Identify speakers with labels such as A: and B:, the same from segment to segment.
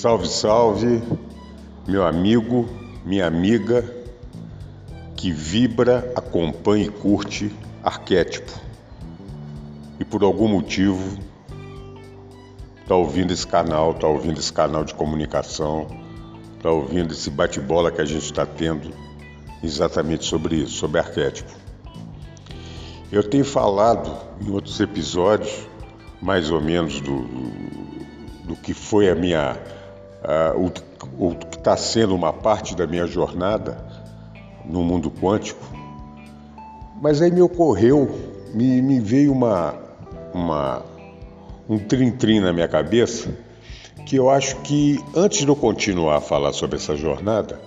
A: Salve, salve, meu amigo, minha amiga que vibra, acompanha e curte arquétipo e por algum motivo está ouvindo esse canal, está ouvindo esse canal de comunicação, está ouvindo esse bate-bola que a gente está tendo exatamente sobre isso, sobre arquétipo. Eu tenho falado em outros episódios, mais ou menos do, do que foi a minha uh, o, o que está sendo uma parte da minha jornada no mundo quântico, mas aí me ocorreu, me, me veio uma, uma, um trim-trim na minha cabeça que eu acho que antes de eu continuar a falar sobre essa jornada,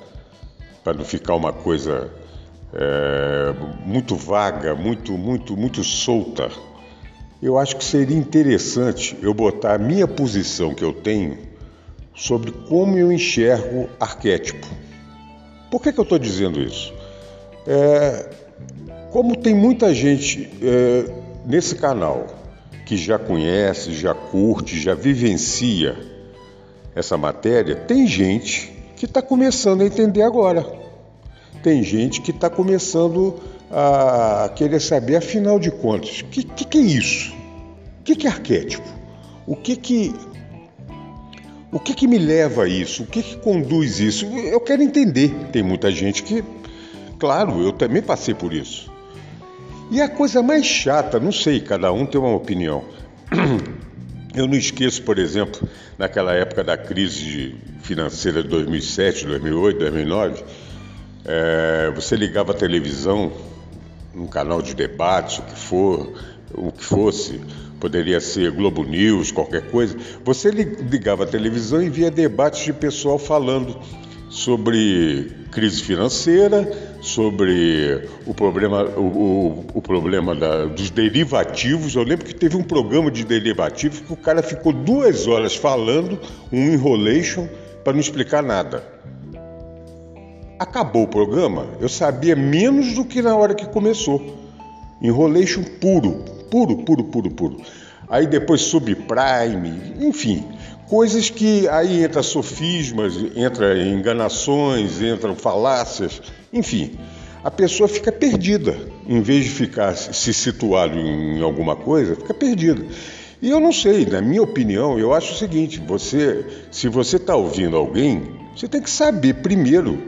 A: para não ficar uma coisa é, muito vaga, muito, muito, muito solta, eu acho que seria interessante eu botar a minha posição que eu tenho sobre como eu enxergo arquétipo. Por que, que eu estou dizendo isso? É, como tem muita gente é, nesse canal que já conhece, já curte, já vivencia essa matéria, tem gente que está começando a entender agora. Tem gente que está começando a querer saber, afinal de contas, o que, que, que, é isso? O que, que é arquétipo? O que, que o que, que me leva a isso? O que, que conduz isso? Eu quero entender. Tem muita gente que, claro, eu também passei por isso. E a coisa mais chata, não sei, cada um tem uma opinião. Eu não esqueço, por exemplo, naquela época da crise financeira de 2007, 2008, 2009, é, você ligava a televisão, um canal de debates, o que for, o que fosse, poderia ser Globo News, qualquer coisa, você ligava a televisão e via debates de pessoal falando sobre crise financeira, sobre o problema, o, o, o problema da, dos derivativos. Eu lembro que teve um programa de derivativos que o cara ficou duas horas falando, um enrolation, para não explicar nada. Acabou o programa, eu sabia menos do que na hora que começou. Enrolation puro, puro, puro, puro, puro. Aí depois subprime, enfim, coisas que aí entra sofismas, entra enganações, entram falácias, enfim. A pessoa fica perdida, em vez de ficar se situado em alguma coisa, fica perdida. E eu não sei, na minha opinião, eu acho o seguinte: você, se você está ouvindo alguém, você tem que saber primeiro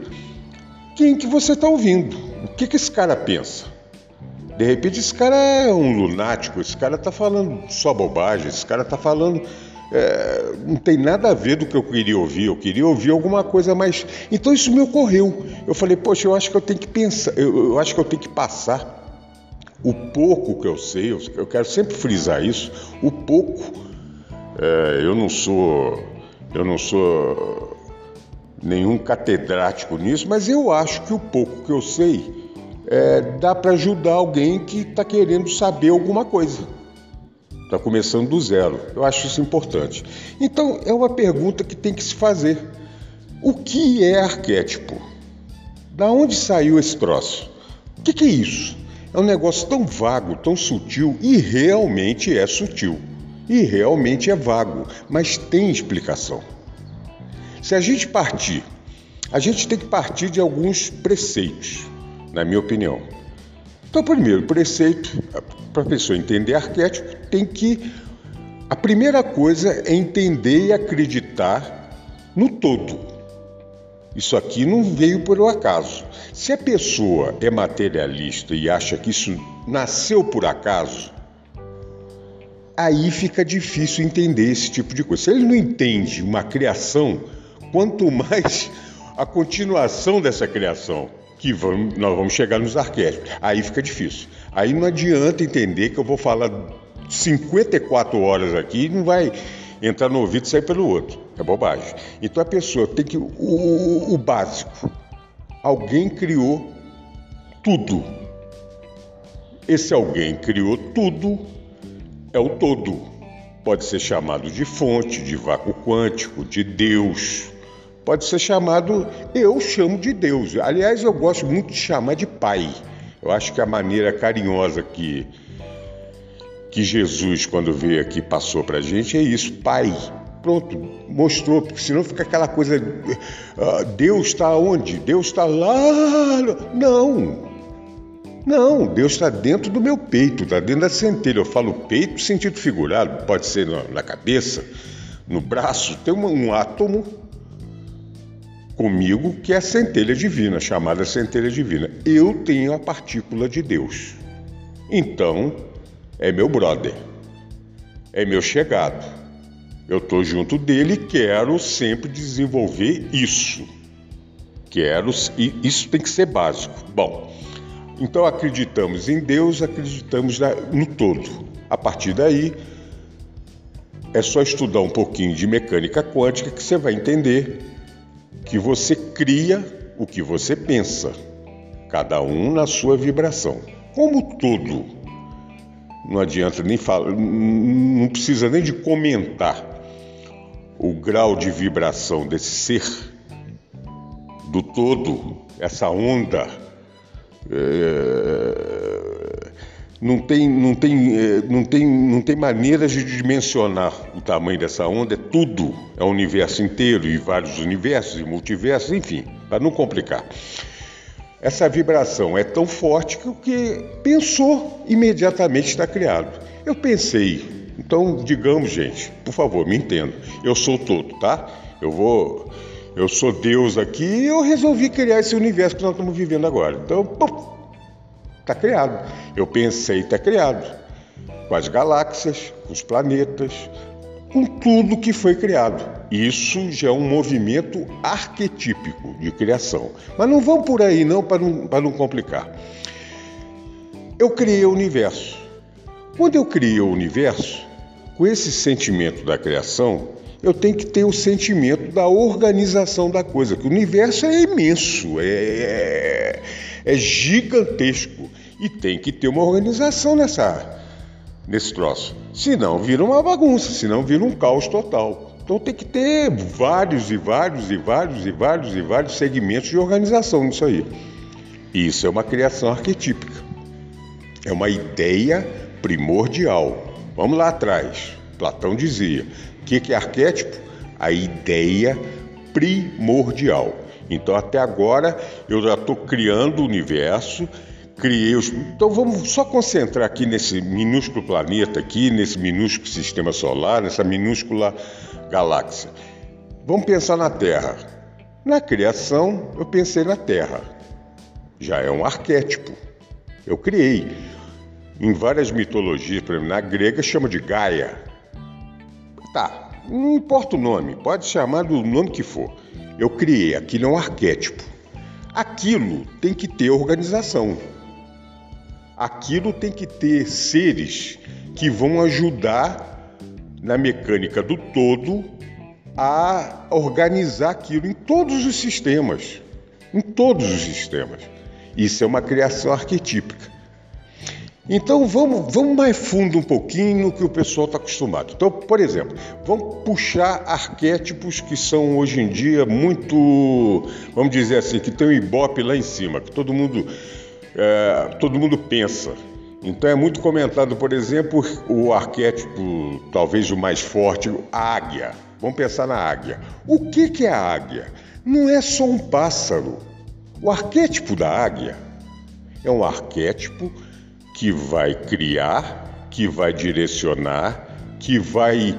A: quem que você está ouvindo, o que, que esse cara pensa. De repente esse cara é um lunático, esse cara está falando só bobagem, esse cara está falando. É, não tem nada a ver do que eu queria ouvir, eu queria ouvir alguma coisa mais. Então isso me ocorreu. Eu falei, poxa, eu acho que eu tenho que pensar, eu, eu acho que eu tenho que passar o pouco que eu sei, eu, eu quero sempre frisar isso, o pouco. É, eu não sou. Eu não sou nenhum catedrático nisso, mas eu acho que o pouco que eu sei é, dá para ajudar alguém que está querendo saber alguma coisa. Está começando do zero. Eu acho isso importante. Então, é uma pergunta que tem que se fazer. O que é arquétipo? Da onde saiu esse troço? O que, que é isso? É um negócio tão vago, tão sutil e realmente é sutil. E realmente é vago, mas tem explicação. Se a gente partir, a gente tem que partir de alguns preceitos na minha opinião. Então, primeiro preceito, para a pessoa entender arquétipo, tem que. A primeira coisa é entender e acreditar no todo. Isso aqui não veio por um acaso. Se a pessoa é materialista e acha que isso nasceu por acaso, aí fica difícil entender esse tipo de coisa. Se ele não entende uma criação, quanto mais a continuação dessa criação que vamos, nós vamos chegar nos arquétipos. Aí fica difícil. Aí não adianta entender que eu vou falar 54 horas aqui e não vai, entrar no ouvido e sair pelo outro. É bobagem. Então a pessoa tem que. O, o, o básico. Alguém criou tudo. Esse alguém criou tudo, é o todo. Pode ser chamado de fonte, de vácuo quântico, de Deus. Pode ser chamado, eu chamo de Deus. Aliás, eu gosto muito de chamar de Pai. Eu acho que a maneira carinhosa que, que Jesus, quando veio aqui, passou para a gente é isso: Pai. Pronto, mostrou, porque senão fica aquela coisa. Uh, Deus está onde? Deus está lá. Não, não, Deus está dentro do meu peito, está dentro da centelha. Eu falo peito sentido figurado, pode ser na, cabeça, no braço. Tem um átomo comigo que é a centelha divina, chamada centelha divina. Eu tenho a partícula de Deus. Então, é meu brother, é meu chegado. Eu estou junto dele e quero sempre desenvolver isso. Quero, e isso tem que ser básico. Bom, então acreditamos em Deus, acreditamos no todo. A partir daí, é só estudar um pouquinho de mecânica quântica que você vai entender que você cria o que você pensa, cada um na sua vibração. Como todo, não adianta nem falar, não precisa nem de comentar o grau de vibração desse ser do todo, essa onda é, não tem, não, tem, é, não, tem, não tem maneiras de dimensionar o tamanho dessa onda, é tudo, é o universo inteiro e vários universos e multiversos, enfim, para não complicar. Essa vibração é tão forte que o que pensou imediatamente está criado. Eu pensei, então digamos, gente, por favor, me entenda, eu sou todo, tá? Eu vou eu sou Deus aqui e eu resolvi criar esse universo que nós estamos vivendo agora. Então, está criado. Eu pensei, está criado. Com as galáxias, com os planetas, com tudo que foi criado. Isso já é um movimento arquetípico de criação. Mas não vamos por aí não para não, não complicar. Eu criei o universo. Quando eu criei o universo, com esse sentimento da criação, eu tenho que ter o sentimento da organização da coisa, que o universo é imenso, é, é, é gigantesco e tem que ter uma organização nessa, nesse troço. Senão vira uma bagunça, senão vira um caos total. Então tem que ter vários e vários e vários e vários e vários segmentos de organização nisso aí. Isso é uma criação arquetípica. É uma ideia primordial. Vamos lá atrás. Platão dizia: o que é arquétipo? A ideia primordial. Então, até agora, eu já estou criando o universo, criei os. Então, vamos só concentrar aqui nesse minúsculo planeta, aqui, nesse minúsculo sistema solar, nessa minúscula galáxia. Vamos pensar na Terra. Na criação, eu pensei na Terra. Já é um arquétipo. Eu criei. Em várias mitologias, por exemplo, na grega chama de Gaia, Tá, não importa o nome, pode chamar do nome que for. Eu criei, aquilo é um arquétipo. Aquilo tem que ter organização. Aquilo tem que ter seres que vão ajudar na mecânica do todo a organizar aquilo em todos os sistemas. Em todos os sistemas. Isso é uma criação arquetípica. Então vamos, vamos mais fundo um pouquinho que o pessoal está acostumado. Então, por exemplo, vamos puxar arquétipos que são hoje em dia muito, vamos dizer assim, que tem um ibope lá em cima, que todo mundo, é, todo mundo pensa. Então é muito comentado, por exemplo, o arquétipo, talvez o mais forte, a águia. Vamos pensar na águia. O que, que é a águia? Não é só um pássaro. O arquétipo da águia é um arquétipo que vai criar, que vai direcionar, que vai,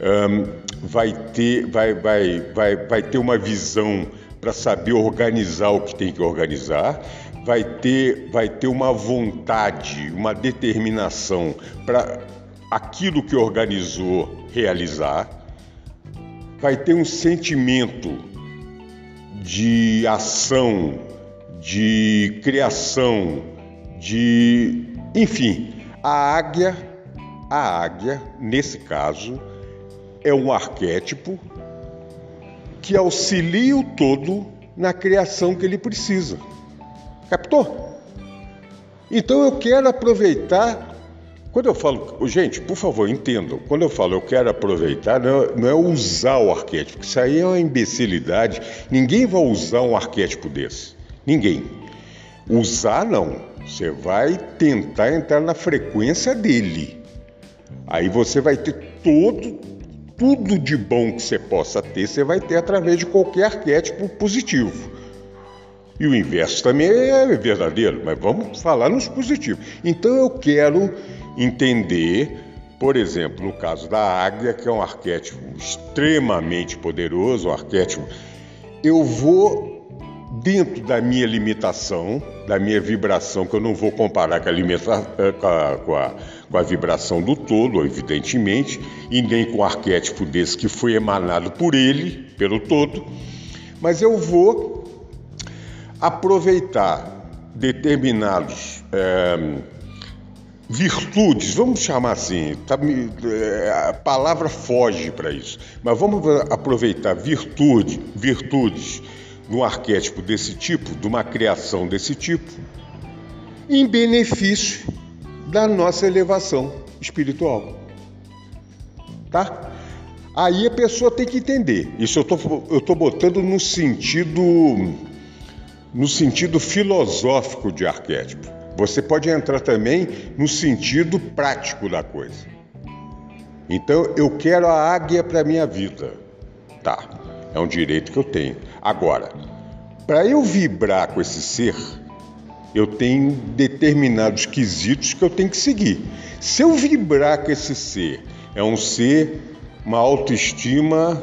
A: um, vai, ter, vai, vai, vai, vai ter uma visão para saber organizar o que tem que organizar, vai ter, vai ter uma vontade, uma determinação para aquilo que organizou realizar, vai ter um sentimento de ação, de criação, de enfim, a águia, a águia, nesse caso, é um arquétipo que auxilia o todo na criação que ele precisa. Captou? Então eu quero aproveitar. Quando eu falo, gente, por favor, entendam. Quando eu falo eu quero aproveitar, não é, não é usar o arquétipo, isso aí é uma imbecilidade. Ninguém vai usar um arquétipo desse. Ninguém. Usar não. Você vai tentar entrar na frequência dele. Aí você vai ter todo, tudo de bom que você possa ter, você vai ter através de qualquer arquétipo positivo. E o inverso também é verdadeiro, mas vamos falar nos positivos. Então eu quero entender, por exemplo, no caso da águia, que é um arquétipo extremamente poderoso, um arquétipo, eu vou dentro da minha limitação, da minha vibração, que eu não vou comparar com a, limita, eh, com a, com a, com a vibração do todo, evidentemente, e nem com o arquétipo desse que foi emanado por ele, pelo todo, mas eu vou aproveitar determinados é, virtudes, vamos chamar assim, tá, é, a palavra foge para isso, mas vamos aproveitar virtude, virtudes de um arquétipo desse tipo, de uma criação desse tipo, em benefício da nossa elevação espiritual. Tá? Aí a pessoa tem que entender. Isso eu tô, estou botando no sentido no sentido filosófico de arquétipo. Você pode entrar também no sentido prático da coisa. Então, eu quero a águia para minha vida. Tá. É um direito que eu tenho. Agora, para eu vibrar com esse ser, eu tenho determinados quesitos que eu tenho que seguir. Se eu vibrar com esse ser, é um ser, uma autoestima,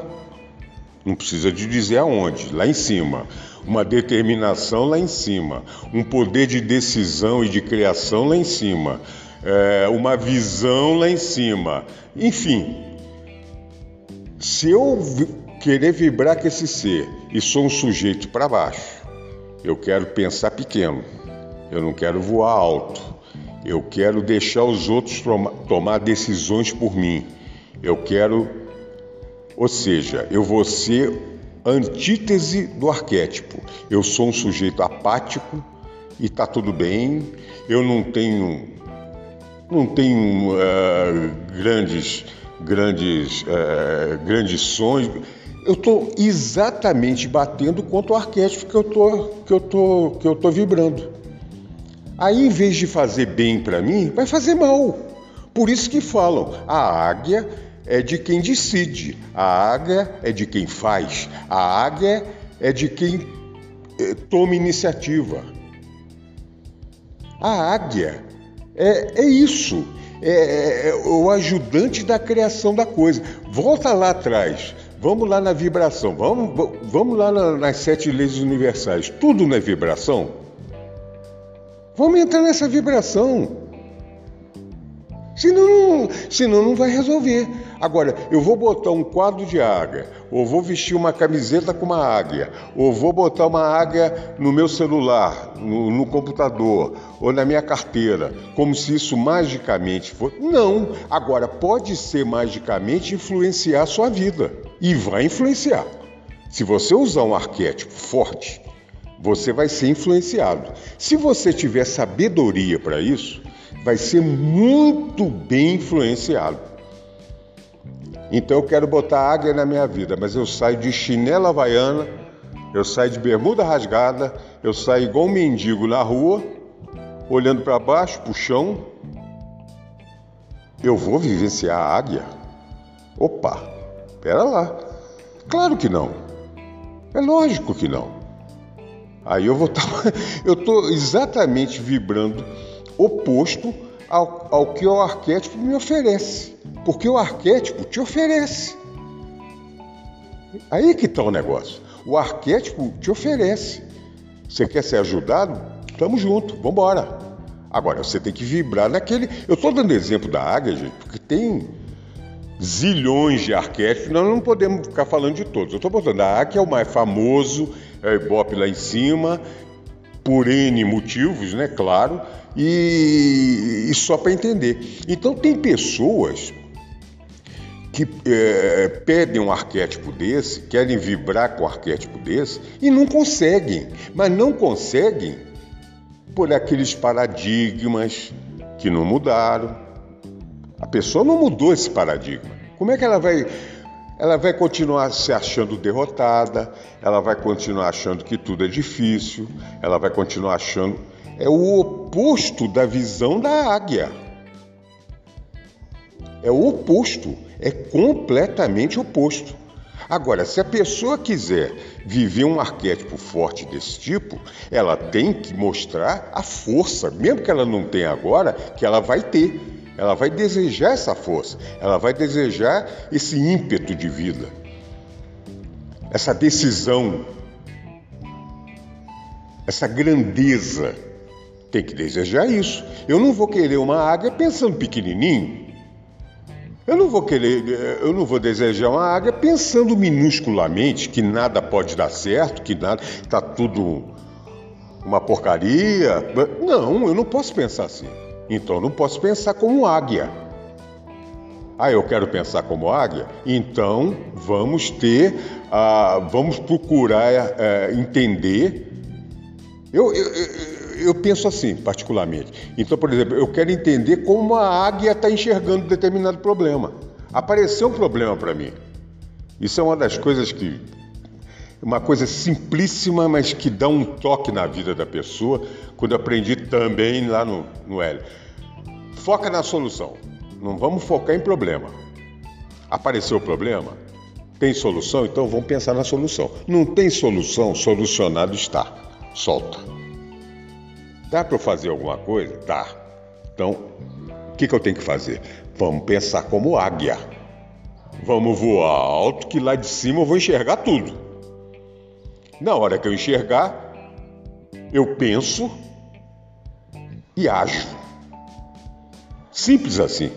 A: não precisa de dizer aonde, lá em cima, uma determinação lá em cima, um poder de decisão e de criação lá em cima, é, uma visão lá em cima, enfim. Se eu querer vibrar com esse ser e sou um sujeito para baixo. Eu quero pensar pequeno, eu não quero voar alto, eu quero deixar os outros tomar decisões por mim, eu quero, ou seja, eu vou ser antítese do arquétipo. Eu sou um sujeito apático e tá tudo bem, eu não tenho, não tenho uh, grandes grandes, uh, grandes sonhos eu estou exatamente batendo contra o arquétipo que eu tô, que eu tô, que eu tô vibrando. Aí, em vez de fazer bem para mim, vai fazer mal. Por isso que falam, a águia é de quem decide, a águia é de quem faz, a águia é de quem eh, toma iniciativa. A águia é, é isso, é, é, é o ajudante da criação da coisa. Volta lá atrás. Vamos lá na vibração, vamos, vamos lá nas sete leis universais. Tudo não é vibração? Vamos entrar nessa vibração. Senão, senão não vai resolver. Agora, eu vou botar um quadro de águia, ou vou vestir uma camiseta com uma águia, ou vou botar uma águia no meu celular, no, no computador, ou na minha carteira, como se isso magicamente fosse. Não! Agora, pode ser magicamente influenciar a sua vida. E vai influenciar. Se você usar um arquétipo forte, você vai ser influenciado. Se você tiver sabedoria para isso, vai ser muito bem influenciado. Então eu quero botar águia na minha vida, mas eu saio de chinela havaiana, eu saio de bermuda rasgada, eu saio igual um mendigo na rua, olhando para baixo, para o chão. Eu vou vivenciar a águia? Opa, pera lá. Claro que não. É lógico que não. Aí eu vou estar. Tá, eu estou exatamente vibrando oposto ao, ao que o arquétipo me oferece. Porque o arquétipo te oferece. Aí que está o negócio. O arquétipo te oferece. Você quer ser ajudado? Tamo junto, vamos embora. Agora, você tem que vibrar naquele. Eu estou dando exemplo da águia, gente, porque tem zilhões de arquétipos, nós não podemos ficar falando de todos. Eu estou botando a águia é o mais famoso, é o Ibope lá em cima, por N motivos, né? Claro, e, e só para entender. Então, tem pessoas que é, pedem um arquétipo desse, querem vibrar com um arquétipo desse e não conseguem, mas não conseguem por aqueles paradigmas que não mudaram. A pessoa não mudou esse paradigma. Como é que ela vai ela vai continuar se achando derrotada, ela vai continuar achando que tudo é difícil, ela vai continuar achando. É o oposto da visão da águia. É o oposto, é completamente oposto. Agora, se a pessoa quiser viver um arquétipo forte desse tipo, ela tem que mostrar a força, mesmo que ela não tenha agora, que ela vai ter. Ela vai desejar essa força, ela vai desejar esse ímpeto de vida, essa decisão, essa grandeza. Tem que desejar isso. Eu não vou querer uma águia pensando pequenininho. Eu não vou querer, eu não vou desejar uma águia pensando minusculamente que nada pode dar certo, que nada está tudo uma porcaria. Não, eu não posso pensar assim. Então eu não posso pensar como águia. Ah, eu quero pensar como águia? Então vamos ter, ah, vamos procurar eh, entender. Eu, eu, eu, penso assim, particularmente. Então, por exemplo, eu quero entender como a águia está enxergando determinado problema. Apareceu um problema para mim. Isso é uma das coisas que. Uma coisa simplíssima, mas que dá um toque na vida da pessoa, quando eu aprendi também lá no, no L. Foca na solução. Não vamos focar em problema. Apareceu o problema? Tem solução? Então vamos pensar na solução. Não tem solução? Solucionado está. Solta. Dá para fazer alguma coisa? Dá. Então, o que, que eu tenho que fazer? Vamos pensar como águia. Vamos voar alto, que lá de cima eu vou enxergar tudo. Na hora que eu enxergar, eu penso e ajo. Simples assim.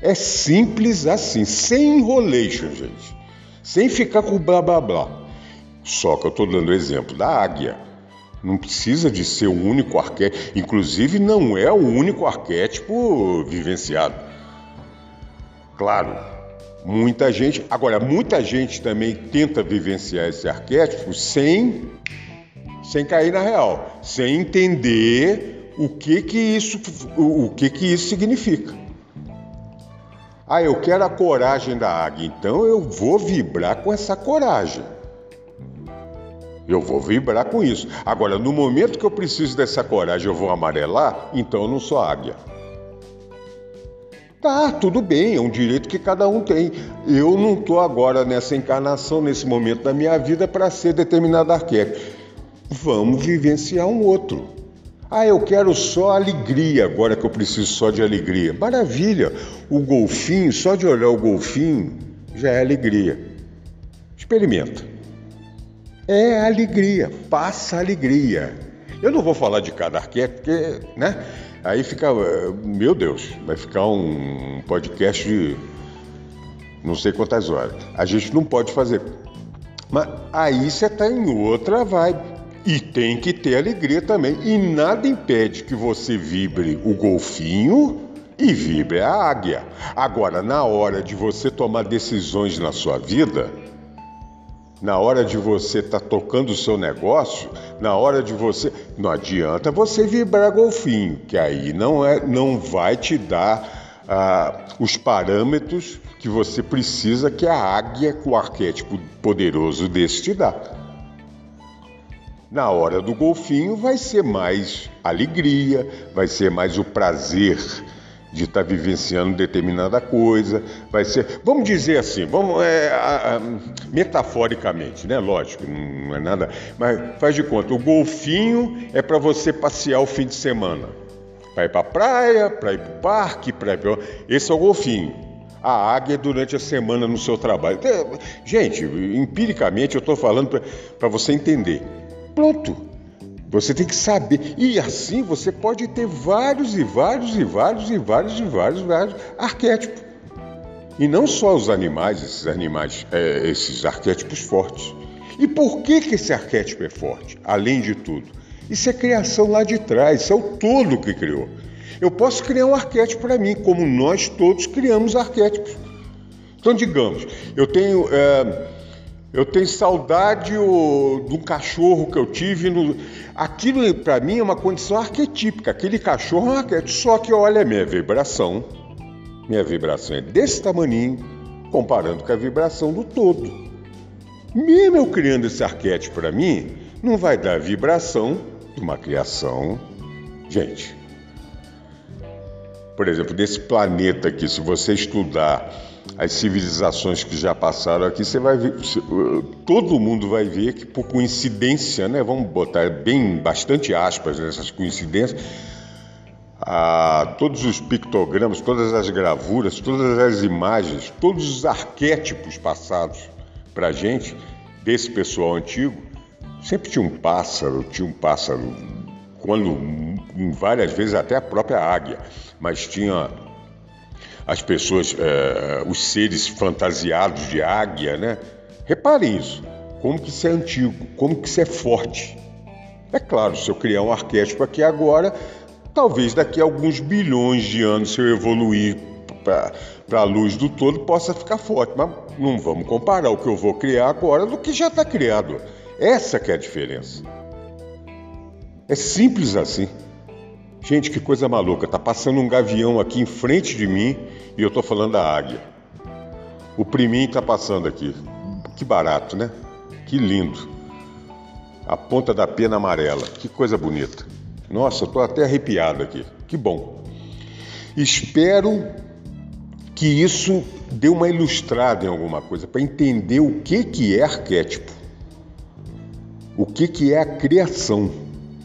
A: É simples assim, sem enrolation, gente. Sem ficar com blá blá blá. Só que eu estou dando o exemplo da águia. Não precisa de ser o único arquétipo, inclusive não é o único arquétipo vivenciado. Claro, muita gente, agora muita gente também tenta vivenciar esse arquétipo sem sem cair na real, sem entender o que que isso o que que isso significa. Ah, eu quero a coragem da águia, então eu vou vibrar com essa coragem. Eu vou vibrar com isso. Agora, no momento que eu preciso dessa coragem, eu vou amarelar, então eu não sou águia. Tá, tudo bem, é um direito que cada um tem. Eu não estou agora nessa encarnação, nesse momento da minha vida, para ser determinado arquétipo. Vamos vivenciar um outro. Ah, eu quero só alegria, agora que eu preciso só de alegria. Maravilha! O golfinho, só de olhar o golfinho, já é alegria. Experimenta. É alegria, passa alegria. Eu não vou falar de cada arquétipo, porque, né? Aí fica, meu Deus, vai ficar um podcast de não sei quantas horas. A gente não pode fazer. Mas aí você está em outra vibe. E tem que ter alegria também. E nada impede que você vibre o golfinho e vibre a águia. Agora, na hora de você tomar decisões na sua vida, na hora de você estar tá tocando o seu negócio, na hora de você. Não adianta você vibrar golfinho, que aí não, é, não vai te dar ah, os parâmetros que você precisa que a águia, com o arquétipo poderoso desse, te dá. Na hora do golfinho vai ser mais alegria, vai ser mais o prazer de estar tá vivenciando determinada coisa, vai ser, vamos dizer assim, vamos é, a, a, metaforicamente, né? Lógico, não é nada, mas faz de conta, o golfinho é para você passear o fim de semana, para ir para a praia, para ir para o parque, para ir esse é o golfinho. A águia durante a semana no seu trabalho. Gente, empiricamente eu estou falando para você entender. Pronto, você tem que saber. E assim você pode ter vários e vários e vários e vários e vários, vários arquétipos. E não só os animais, esses animais, é, esses arquétipos fortes. E por que, que esse arquétipo é forte? Além de tudo, isso é criação lá de trás, isso é o todo que criou. Eu posso criar um arquétipo para mim, como nós todos criamos arquétipos. Então, digamos, eu tenho, é, eu tenho saudade o, do cachorro que eu tive. No... Aquilo, para mim, é uma condição arquetípica. Aquele cachorro é um arquétipo. Só que, olha, minha vibração, minha vibração é desse tamanho, comparando com a vibração do todo. Mesmo eu criando esse arquétipo para mim, não vai dar a vibração de uma criação. Gente, por exemplo, desse planeta aqui, se você estudar as civilizações que já passaram aqui, você vai ver, todo mundo vai ver que por coincidência, né, vamos botar bem bastante aspas nessas coincidências, a, todos os pictogramas, todas as gravuras, todas as imagens, todos os arquétipos passados para a gente desse pessoal antigo, sempre tinha um pássaro, tinha um pássaro, quando várias vezes até a própria águia, mas tinha as pessoas, é, os seres fantasiados de águia, né? Reparem isso, como que isso é antigo, como que isso é forte. É claro, se eu criar um arquétipo aqui agora, talvez daqui a alguns bilhões de anos, se eu evoluir para a luz do todo, possa ficar forte. Mas não vamos comparar o que eu vou criar agora do que já está criado. Essa que é a diferença. É simples assim. Gente, que coisa maluca. Tá passando um gavião aqui em frente de mim e eu tô falando da águia. O priminho tá passando aqui. Que barato, né? Que lindo. A ponta da pena amarela. Que coisa bonita. Nossa, tô até arrepiado aqui. Que bom. Espero que isso dê uma ilustrada em alguma coisa para entender o que que é arquétipo. O que que é a criação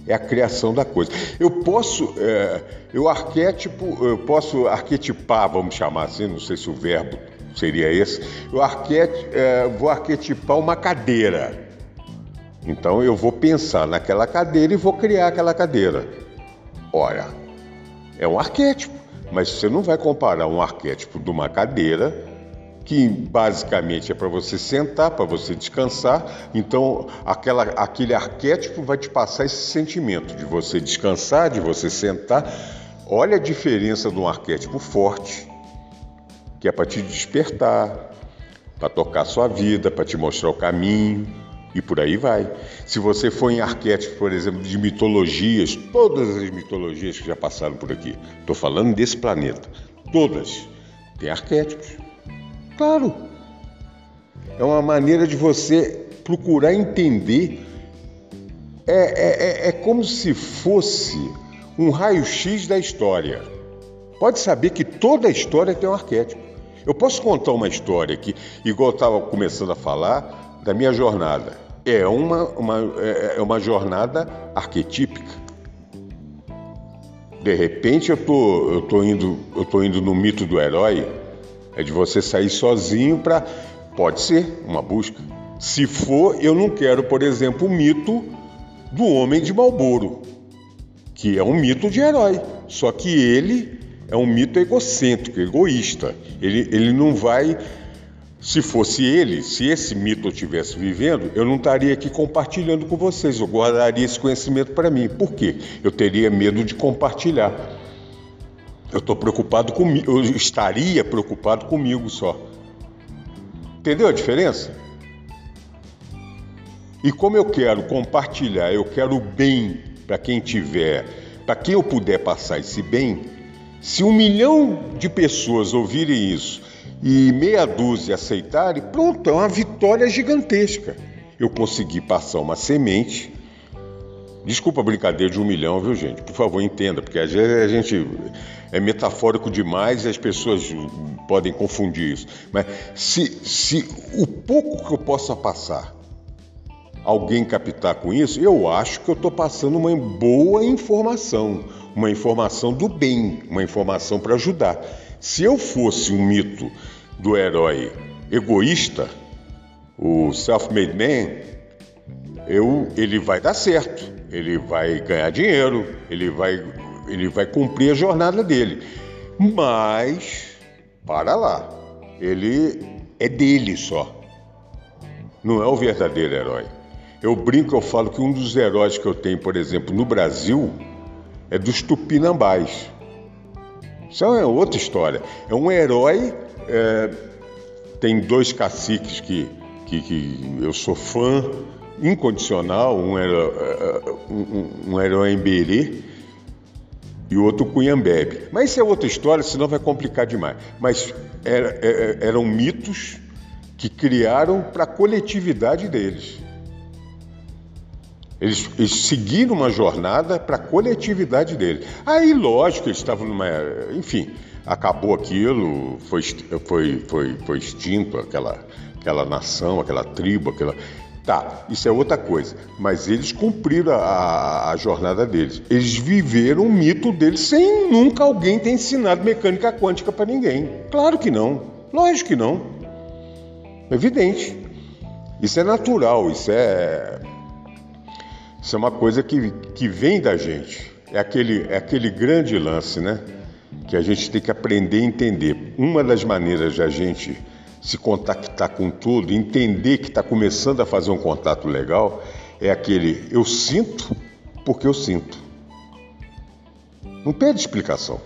A: é a criação da coisa. Eu posso, é, eu arquétipo, eu posso arquetipar, vamos chamar assim, não sei se o verbo seria esse, eu arquet, é, vou arquetipar uma cadeira. Então eu vou pensar naquela cadeira e vou criar aquela cadeira. Ora, é um arquétipo, mas você não vai comparar um arquétipo de uma cadeira que basicamente é para você sentar, para você descansar. Então, aquela, aquele arquétipo vai te passar esse sentimento de você descansar, de você sentar. Olha a diferença de um arquétipo forte, que é para te despertar, para tocar sua vida, para te mostrar o caminho e por aí vai. Se você for em arquétipos, por exemplo, de mitologias, todas as mitologias que já passaram por aqui, estou falando desse planeta, todas têm arquétipos. Claro. É uma maneira de você procurar entender. É, é, é, é como se fosse um raio-x da história. Pode saber que toda história tem um arquétipo. Eu posso contar uma história aqui, igual eu estava começando a falar, da minha jornada. É uma, uma, é, é uma jornada arquetípica. De repente eu tô, eu tô indo, eu tô indo no mito do herói, é de você sair sozinho para. Pode ser uma busca. Se for, eu não quero, por exemplo, o mito do homem de Malboro, que é um mito de herói. Só que ele é um mito egocêntrico, egoísta. Ele, ele não vai. Se fosse ele, se esse mito eu estivesse vivendo, eu não estaria aqui compartilhando com vocês, eu guardaria esse conhecimento para mim. Por quê? Eu teria medo de compartilhar. Eu estou preocupado comigo, eu estaria preocupado comigo só. Entendeu a diferença? E como eu quero compartilhar, eu quero bem para quem tiver, para quem eu puder passar esse bem, se um milhão de pessoas ouvirem isso e meia dúzia aceitarem, pronto, é uma vitória gigantesca. Eu consegui passar uma semente Desculpa a brincadeira de um milhão, viu, gente? Por favor, entenda, porque às vezes a gente é metafórico demais e as pessoas podem confundir isso. Mas se, se o pouco que eu possa passar alguém captar com isso, eu acho que eu estou passando uma boa informação, uma informação do bem, uma informação para ajudar. Se eu fosse um mito do herói egoísta, o self-made man, eu, ele vai dar certo ele vai ganhar dinheiro, ele vai, ele vai cumprir a jornada dele. Mas, para lá, ele é dele só. Não é o verdadeiro herói. Eu brinco, eu falo que um dos heróis que eu tenho, por exemplo, no Brasil, é dos tupinambás. Isso é outra história. É um herói é, tem dois caciques que, que, que eu sou fã incondicional, um era, eh, um, um era Emberê e o outro Cunhambebe. Mas isso é outra história, senão vai complicar demais. Mas era, era, eram mitos que criaram para a coletividade deles. Eles, eles, seguiram uma jornada para a coletividade deles. Aí, lógico, eles estavam numa. Enfim, acabou aquilo, foi, foi, foi, foi extinto aquela, aquela nação, aquela tribo, aquela. Tá, isso é outra coisa. Mas eles cumpriram a, a, jornada deles. Eles viveram o mito deles sem nunca alguém ter ensinado mecânica quântica para ninguém. Claro que não. Lógico que não. Evidente. Isso é natural, isso é. Isso é uma coisa que, que vem da gente. É aquele, é aquele grande lance, né? Que a gente tem que aprender a entender. Uma das maneiras de a gente se contactar com tudo, entender que está começando a fazer um contato legal, é aquele eu sinto porque eu sinto. Não pede explicação.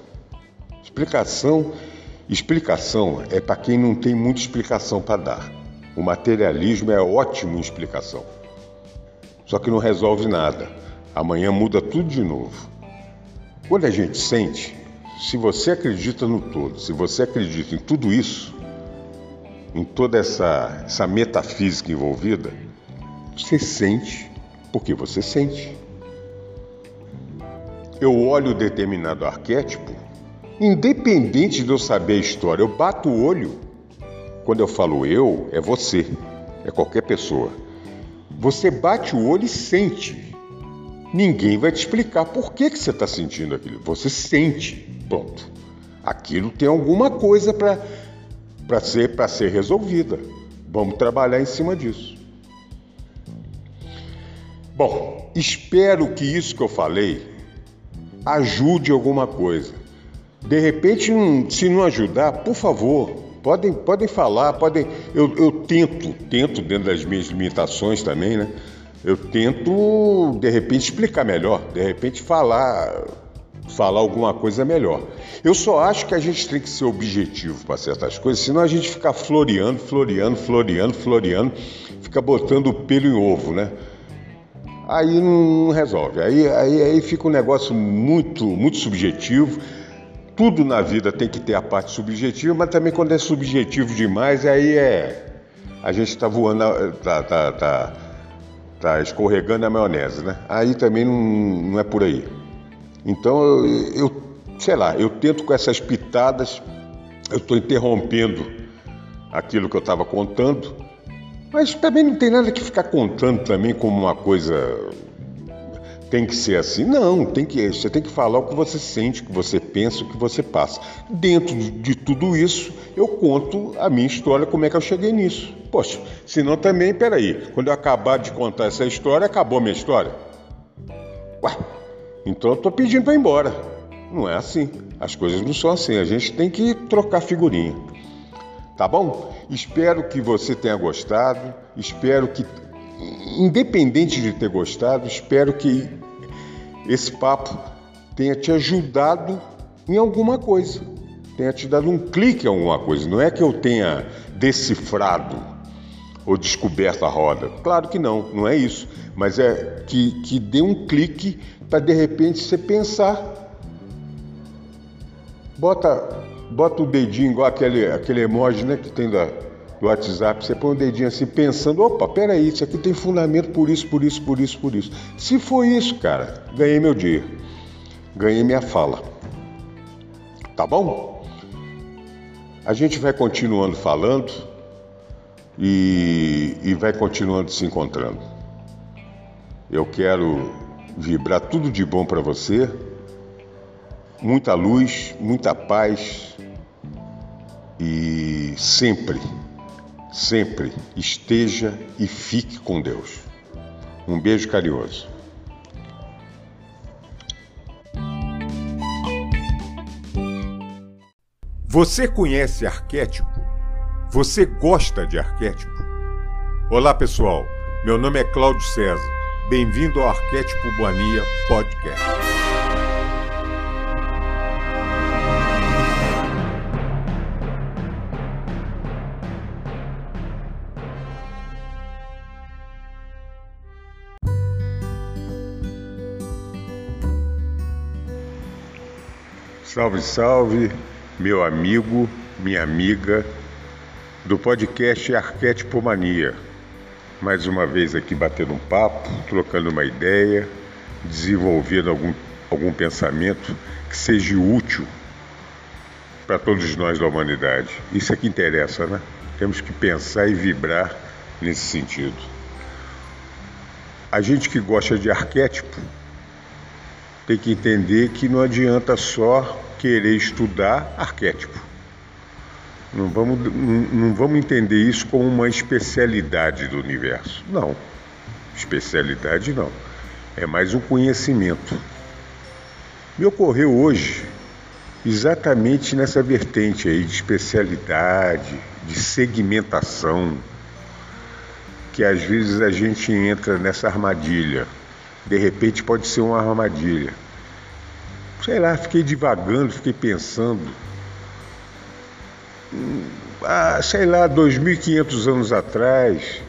A: Explicação, explicação é para quem não tem muita explicação para dar. O materialismo é ótimo em explicação. Só que não resolve nada. Amanhã muda tudo de novo. Quando a gente sente, se você acredita no todo, se você acredita em tudo isso, em toda essa, essa metafísica envolvida, você sente porque você sente. Eu olho determinado arquétipo, independente de eu saber a história, eu bato o olho. Quando eu falo eu, é você, é qualquer pessoa. Você bate o olho e sente. Ninguém vai te explicar por que, que você está sentindo aquilo. Você sente. Pronto. Aquilo tem alguma coisa para para ser, ser resolvida. Vamos trabalhar em cima disso. Bom, espero que isso que eu falei ajude alguma coisa. De repente, se não ajudar, por favor, podem, podem falar, podem. Eu, eu tento, tento dentro das minhas limitações também, né? Eu tento, de repente, explicar melhor, de repente falar falar alguma coisa melhor. Eu só acho que a gente tem que ser objetivo para certas coisas, senão a gente fica floreando, floreando, floreando, floreando, fica botando o pelo em ovo, né? Aí não resolve. Aí, aí, aí fica um negócio muito, muito subjetivo. Tudo na vida tem que ter a parte subjetiva, mas também quando é subjetivo demais, aí é. A gente está voando, tá, tá, tá, tá escorregando a maionese, né? Aí também não, não é por aí. Então eu, eu sei lá, eu tento com essas pitadas, eu estou interrompendo aquilo que eu estava contando, mas também não tem nada que ficar contando também como uma coisa tem que ser assim. Não, tem que, você tem que falar o que você sente, o que você pensa, o que você passa. Dentro de tudo isso, eu conto a minha história, como é que eu cheguei nisso. Poxa, senão também, peraí, quando eu acabar de contar essa história, acabou a minha história? Ué, então eu estou pedindo para ir embora. Não é assim. As coisas não são assim. A gente tem que trocar figurinha. Tá bom? Espero que você tenha gostado. Espero que, independente de ter gostado, espero que esse papo tenha te ajudado em alguma coisa. Tenha te dado um clique em alguma coisa. Não é que eu tenha decifrado ou descoberto a roda. Claro que não, não é isso. Mas é que, que dê um clique para de repente você pensar. Bota, bota o dedinho igual aquele, aquele emoji né, que tem da, do WhatsApp, você põe o dedinho assim pensando, opa, peraí, isso aqui tem fundamento por isso, por isso, por isso, por isso. Se for isso, cara, ganhei meu dia. Ganhei minha fala. Tá bom? A gente vai continuando falando e, e vai continuando se encontrando. Eu quero vibrar tudo de bom para você, muita luz, muita paz e sempre, sempre esteja e fique com Deus. Um beijo carinhoso. Você conhece arquétipo? Você gosta de arquétipo? Olá pessoal, meu nome é Cláudio César Bem-vindo ao Arquétipo Boania Podcast. Salve, salve, meu amigo, minha amiga do podcast Arquétipo Mania mais uma vez aqui batendo um papo, trocando uma ideia, desenvolvendo algum, algum pensamento que seja útil para todos nós da humanidade. Isso é que interessa, né? Temos que pensar e vibrar nesse sentido. A gente que gosta de arquétipo tem que entender que não adianta só querer estudar arquétipo. Não vamos, não vamos entender isso como uma especialidade do universo. Não. Especialidade não. É mais um conhecimento. Me ocorreu hoje exatamente nessa vertente aí de especialidade, de segmentação, que às vezes a gente entra nessa armadilha de repente pode ser uma armadilha. Sei lá, fiquei divagando, fiquei pensando. Ah, sei lá, 2.500 anos atrás,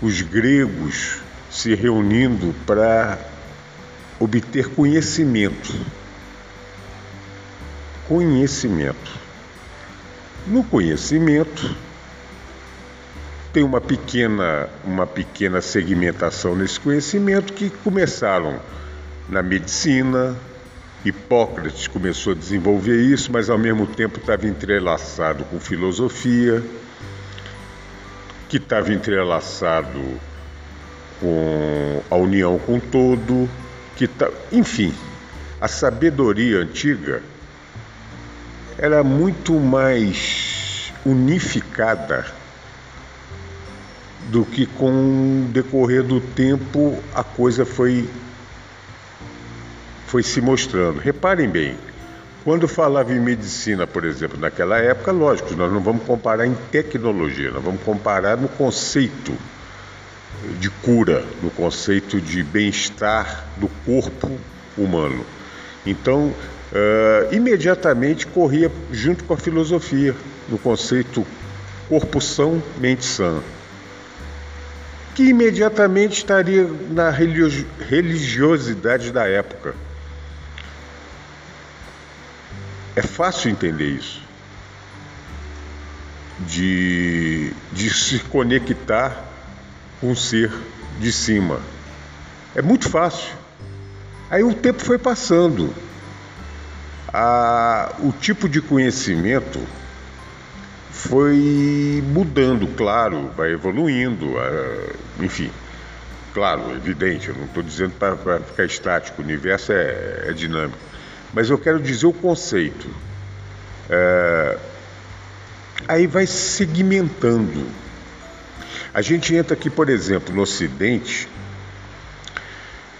A: os gregos se reunindo para obter conhecimento. Conhecimento. No conhecimento, tem uma pequena, uma pequena segmentação nesse conhecimento que começaram na medicina, Hipócrates começou a desenvolver isso, mas ao mesmo tempo estava entrelaçado com filosofia, que estava entrelaçado com a união com todo, que tá, enfim, a sabedoria antiga era muito mais unificada do que com o decorrer do tempo a coisa foi foi se mostrando. Reparem bem, quando falava em medicina, por exemplo, naquela época, lógico, nós não vamos comparar em tecnologia, nós vamos comparar no conceito de cura, no conceito de bem-estar do corpo humano. Então, uh, imediatamente corria junto com a filosofia, no conceito corpo são, mente sã que imediatamente estaria na religiosidade da época. É fácil entender isso. De, de se conectar com o ser de cima. É muito fácil. Aí o tempo foi passando. A, o tipo de conhecimento foi mudando, claro, vai evoluindo, enfim. Claro, evidente, eu não estou dizendo para ficar estático, o universo é, é, dinâmico. Mas eu quero dizer o conceito. É, aí vai segmentando. A gente entra aqui, por exemplo, no Ocidente,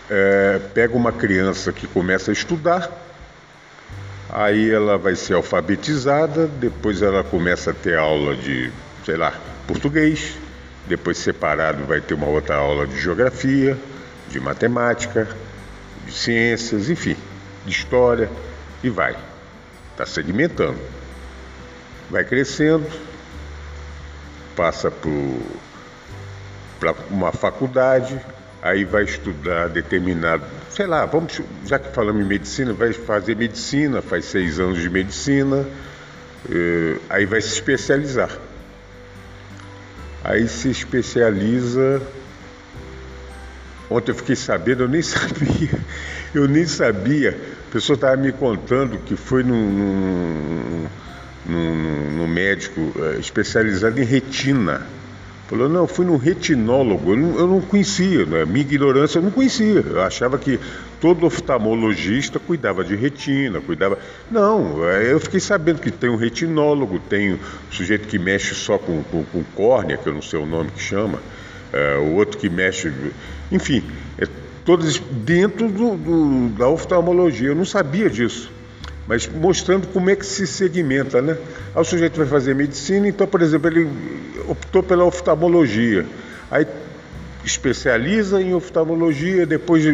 A: é, pega uma criança que começa a estudar, Aí ela vai ser alfabetizada, depois ela começa a ter aula de, sei lá, português, depois separado vai ter uma outra aula de geografia, de matemática, de ciências, enfim, história e vai. Está segmentando. Vai crescendo, passa para uma faculdade, aí vai estudar determinado, sei lá, vamos, já que falamos em medicina, vai fazer medicina, faz seis anos de medicina, eh, aí vai se especializar. Aí se especializa. Ontem eu fiquei sabendo, eu nem sabia, eu nem sabia. A pessoa estava me contando que foi num, num, num, num médico eh, especializado em retina Falou, não, fui num retinólogo, eu não, eu não conhecia, né? minha ignorância eu não conhecia. Eu achava que todo oftalmologista cuidava de retina, cuidava. Não, é, eu fiquei sabendo que tem um retinólogo, tem um sujeito que mexe só com, com, com córnea, que eu não sei o nome que chama, é, o outro que mexe. Enfim, todos dentro do, do, da oftalmologia. Eu não sabia disso mas mostrando como é que se segmenta, né? Aí o sujeito vai fazer medicina, então, por exemplo, ele optou pela oftalmologia, aí especializa em oftalmologia, depois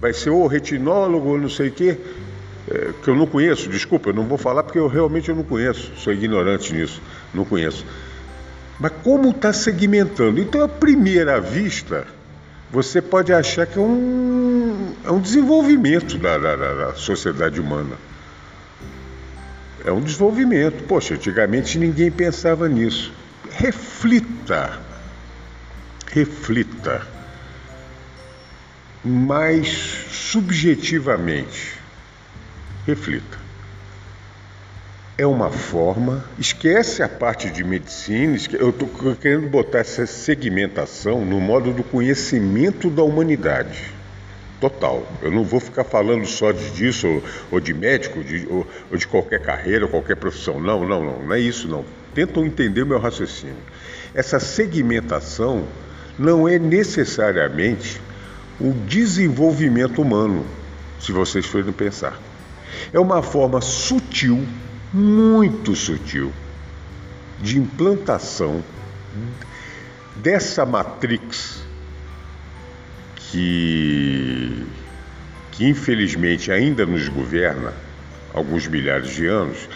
A: vai ser ou retinólogo ou não sei o quê, é, que eu não conheço, desculpa, eu não vou falar porque eu realmente eu não conheço, sou ignorante nisso, não conheço. Mas como está segmentando? Então, à primeira vista, você pode achar que é um, é um desenvolvimento da, da, da sociedade humana. é um desenvolvimento. Poxa, antigamente ninguém pensava nisso. Reflita, reflita, mas subjetivamente, reflita. É uma forma, esquece a parte de medicina, eu estou querendo botar essa segmentação no modo do conhecimento da humanidade total. Eu não vou ficar falando só disso, ou, ou de médico, de, ou, ou, de qualquer carreira, ou qualquer profissão. Não, não, não, não é isso não. Tentam entender o meu raciocínio. Essa segmentação não é necessariamente o desenvolvimento humano, se vocês forem pensar. É uma forma sutil, muito sutil, de implantação dessa matrix que, que infelizmente ainda nos governa alguns milhares de anos,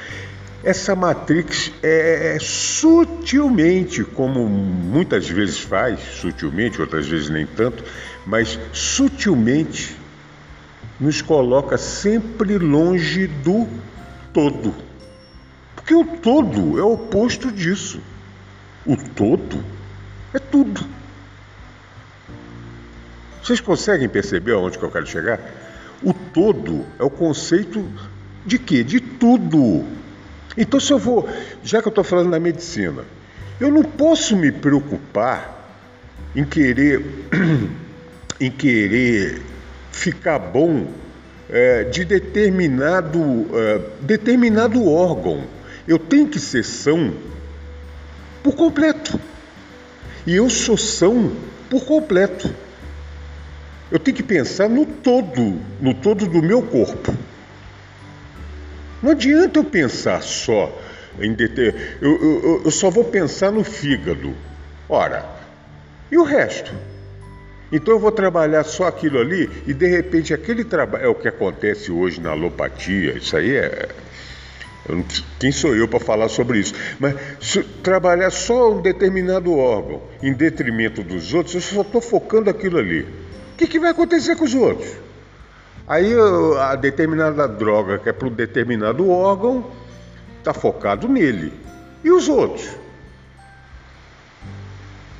A: essa matrix é, sutilmente, como muitas vezes faz, sutilmente, outras vezes nem tanto, mas sutilmente nos coloca sempre longe do todo. Porque o todo é o oposto disso. O todo é tudo. Vocês conseguem perceber aonde que eu quero chegar? O todo é o conceito de quê? De tudo. Então, se eu vou, já que eu estou falando da medicina, eu não posso me preocupar em querer, em querer ficar bom é, de determinado, é, determinado órgão. Eu tenho que ser são por completo. E eu sou são por completo. Eu tenho que pensar no todo, no todo do meu corpo. Não adianta eu pensar só em deter... eu, eu, eu só vou pensar no fígado. Ora, e o resto? Então eu vou trabalhar só aquilo ali e de repente aquele trabalho. É o que acontece hoje na alopatia, isso aí é. Não... quem sou eu para falar sobre isso? Mas trabalhar só um determinado órgão em detrimento dos outros, eu só estou focando aquilo ali que, que vai acontecer com os outros? Aí a determinada droga que é para um determinado órgão está focado nele. E os outros?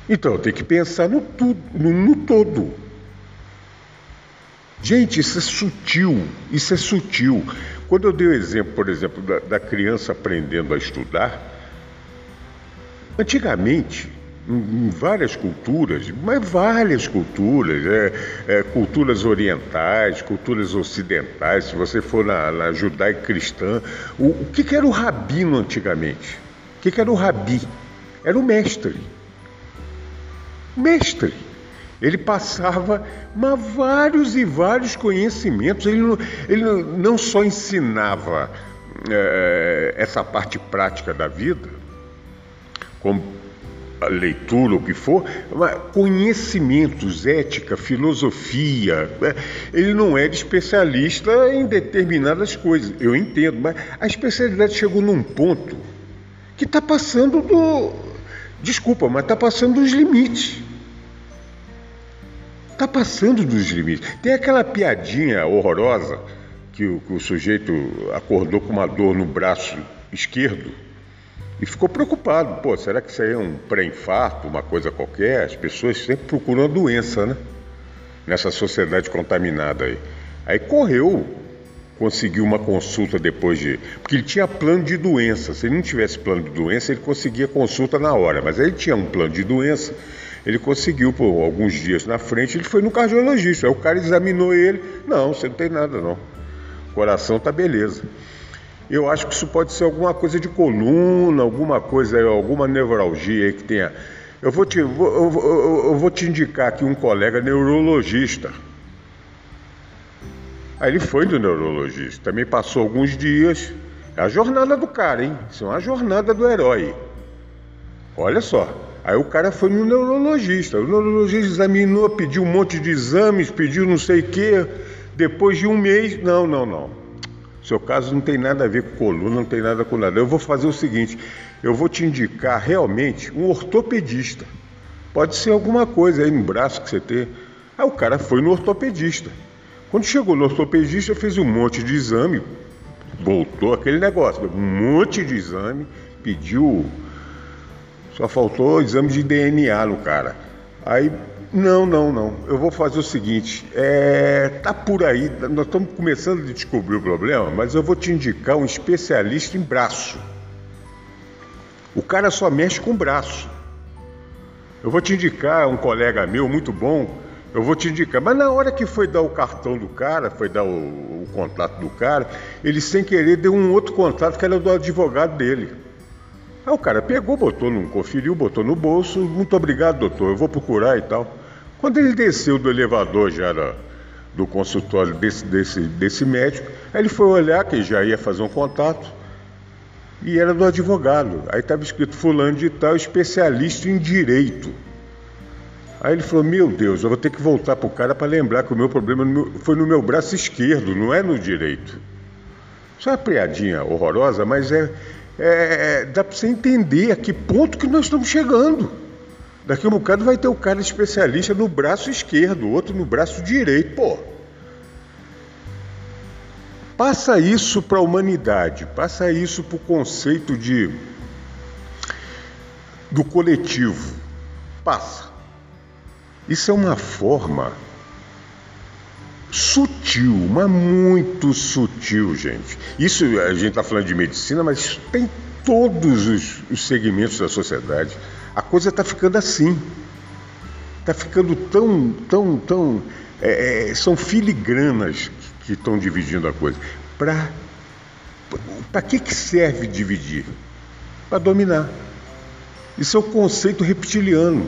A: Então tem que pensar no, tudo, no, no todo. Gente, isso é sutil, isso é sutil. Quando eu dei o exemplo, por exemplo, da, da criança aprendendo a estudar, antigamente em várias culturas, mas várias culturas, é, é, culturas orientais, culturas ocidentais, se você for na, na judaica cristã, o, o que, que, era o rabino antigamente? O que, que era o rabi? Era o mestre. Mestre. Ele passava mas vários e vários conhecimentos, ele não, ele não só ensinava é, essa parte prática da vida, como leitura, o que for, conhecimentos, ética, filosofia. Né? Ele não era especialista em determinadas coisas, eu entendo, mas a especialidade chegou num ponto que está passando do. Desculpa, mas está passando dos limites. Está passando dos limites. Tem aquela piadinha horrorosa que o, que o sujeito acordou com uma dor no braço esquerdo e ficou preocupado. Pô, será que isso aí é um pré-infarto, uma coisa qualquer? As pessoas sempre procuram a doença, né? Nessa sociedade contaminada aí. Aí correu, conseguiu uma consulta depois de. Porque ele tinha plano de doença. Se ele não tivesse plano de doença, ele conseguia consulta na hora. Mas aí ele tinha um plano de doença. Ele conseguiu, por alguns dias na frente, ele foi no cardiologista. Aí o cara examinou ele. Não, você não tem nada, não. O coração tá beleza. Eu acho que isso pode ser alguma coisa de coluna, alguma coisa, alguma neuralgia que tenha. Eu vou te, vou, eu, eu vou te indicar aqui um colega neurologista. Aí ele foi do neurologista, também passou alguns dias. É a jornada do cara, hein? Isso é uma jornada do herói. Olha só. Aí o cara foi no neurologista. O neurologista examinou, pediu um monte de exames, pediu não sei o quê. Depois de um mês, não, não, não. Seu caso não tem nada a ver com coluna, não tem nada com nada. Eu vou fazer o seguinte: eu vou te indicar realmente um ortopedista. Pode ser alguma coisa aí no braço que você tem. Aí o cara foi no ortopedista. Quando chegou no ortopedista, fez um monte de exame, voltou aquele negócio, um monte de exame, pediu. Só faltou exame de DNA no cara. Aí, não, não, não. Eu vou fazer o seguinte: é, tá por aí, nós estamos começando a descobrir o problema, mas eu vou te indicar um especialista em braço. O cara só mexe com braço. Eu vou te indicar um colega meu muito bom, eu vou te indicar. Mas na hora que foi dar o cartão do cara, foi dar o, o contato do cara, ele sem querer deu um outro contato que era do advogado dele. Aí o cara pegou, botou, não conferiu, botou no bolso. Muito obrigado, doutor, eu vou procurar e tal. Quando ele desceu do elevador já da, do consultório desse, desse, desse médico, aí ele foi olhar, que já ia fazer um contato, e era do advogado. Aí estava escrito fulano de tal, especialista em direito. Aí ele falou: Meu Deus, eu vou ter que voltar para o cara para lembrar que o meu problema foi no meu braço esquerdo, não é no direito. Isso é uma piadinha horrorosa, mas é, é, dá para você entender a que ponto que nós estamos chegando. Daqui a um bocado vai ter o cara especialista no braço esquerdo, outro no braço direito. Pô, passa isso para a humanidade, passa isso para o conceito de do coletivo. Passa. Isso é uma forma sutil, mas muito sutil, gente. Isso a gente está falando de medicina, mas tem todos os, os segmentos da sociedade. A coisa está ficando assim. Está ficando tão, tão, tão. É, é, são filigranas que estão dividindo a coisa. Para para que, que serve dividir? Para dominar. Isso é o conceito reptiliano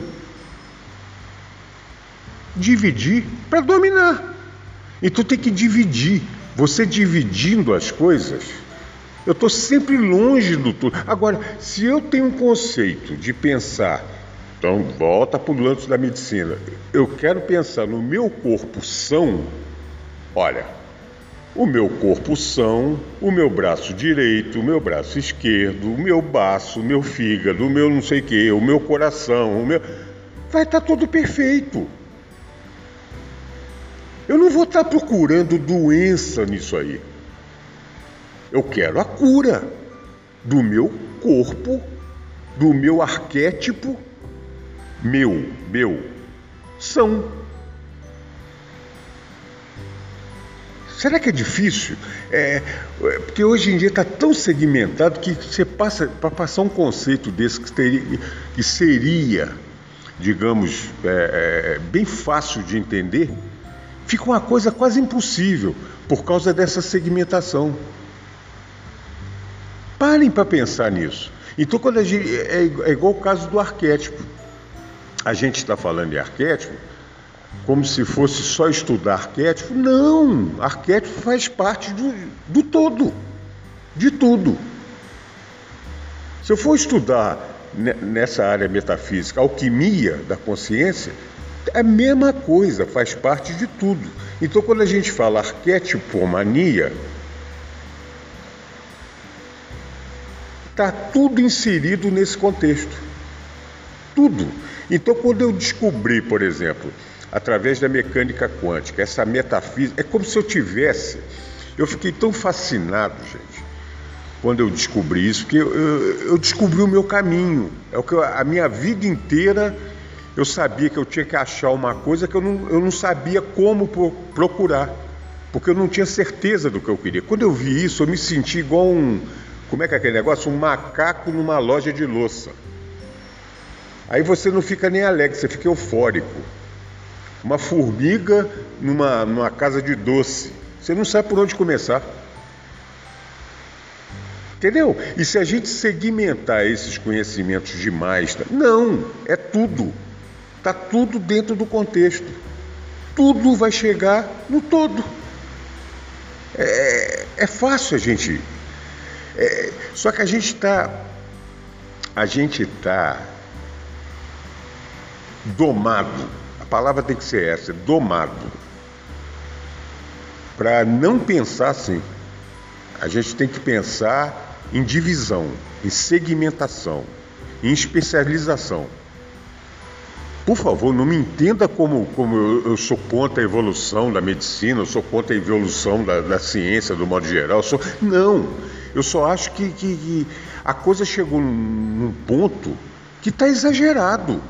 A: dividir para dominar. Então tem que dividir. Você dividindo as coisas, eu estou sempre longe do tudo. Agora, se eu tenho um conceito de pensar, então volta para o lance da medicina. Eu quero pensar no meu corpo são, olha, o meu corpo são, o meu braço direito, o meu braço esquerdo, o meu baço, o meu fígado, o meu não sei o que, o meu coração, o meu. Vai estar tá tudo perfeito. Eu não vou estar procurando doença nisso aí. Eu quero a cura do meu corpo, do meu arquétipo, meu, meu, são. Será que é difícil? É, é porque hoje em dia está tão segmentado que você passa para passar um conceito desse que, teria, que seria, digamos, é, é, bem fácil de entender fica uma coisa quase impossível por causa dessa segmentação. Parem para pensar nisso. Então, quando gente, é, é igual o caso do arquétipo. A gente está falando de arquétipo como se fosse só estudar arquétipo. Não! Arquétipo faz parte do, do todo, de tudo. Se eu for estudar nessa área metafísica, alquimia da consciência, é a mesma coisa, faz parte de tudo. Então, quando a gente fala arquetipomania, está tudo inserido nesse contexto. Tudo. Então, quando eu descobri, por exemplo, através da mecânica quântica, essa metafísica, é como se eu tivesse. Eu fiquei tão fascinado, gente, quando eu descobri isso, que eu, eu, eu descobri o meu caminho. É o que eu, a minha vida inteira eu sabia que eu tinha que achar uma coisa que eu não, eu não sabia como procurar, porque eu não tinha certeza do que eu queria. Quando eu vi isso, eu me senti igual um, como é que é aquele negócio? Um macaco numa loja de louça. Aí você não fica nem alegre, você fica eufórico. Uma formiga numa, numa casa de doce. Você não sabe por onde começar. Entendeu? E se a gente segmentar esses conhecimentos demais, não, é tudo. Está tudo dentro do contexto. Tudo vai chegar no todo. É, é fácil a gente. É, só que a gente está. A gente está domado. A palavra tem que ser essa, domado. Para não pensar assim. A gente tem que pensar em divisão, em segmentação, em especialização. Por favor, não me entenda como, como eu, eu sou contra a evolução da medicina, eu sou contra a evolução da, da ciência, do modo geral. Sou... Não, eu só acho que, que, que a coisa chegou num, num ponto que está exagerado.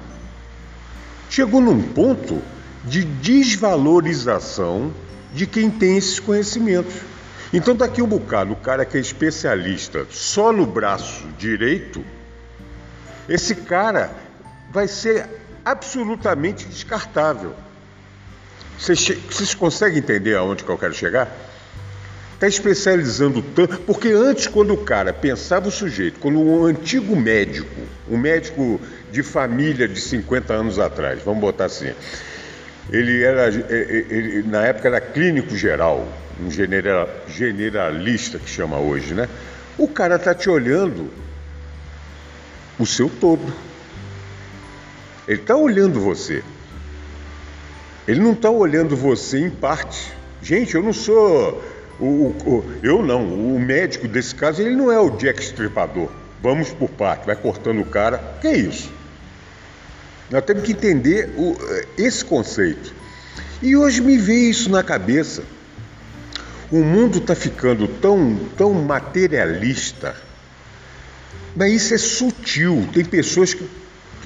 A: Chegou num ponto de desvalorização de quem tem esses conhecimentos. Então, daqui um bocado, o cara que é especialista só no braço direito, esse cara vai ser absolutamente descartável. Vocês, conseguem entender aonde que eu quero chegar? Está especializando tanto, porque antes, quando o cara pensava o sujeito, quando um antigo médico, um médico de família de 50 anos atrás, vamos botar assim, ele era, ele, na época era clínico geral, um general, generalista que chama hoje, né? O cara tá te olhando o seu todo. Ele está olhando você. Ele não está olhando você em parte. Gente, eu não sou o, o, eu não. O médico desse caso ele não é o Jack Stripador. Vamos por parte, vai cortando o cara. Que é isso? Nós temos que entender o, esse conceito. E hoje me veio isso na cabeça. O mundo está ficando tão, tão materialista, mas isso é sutil. Tem pessoas que.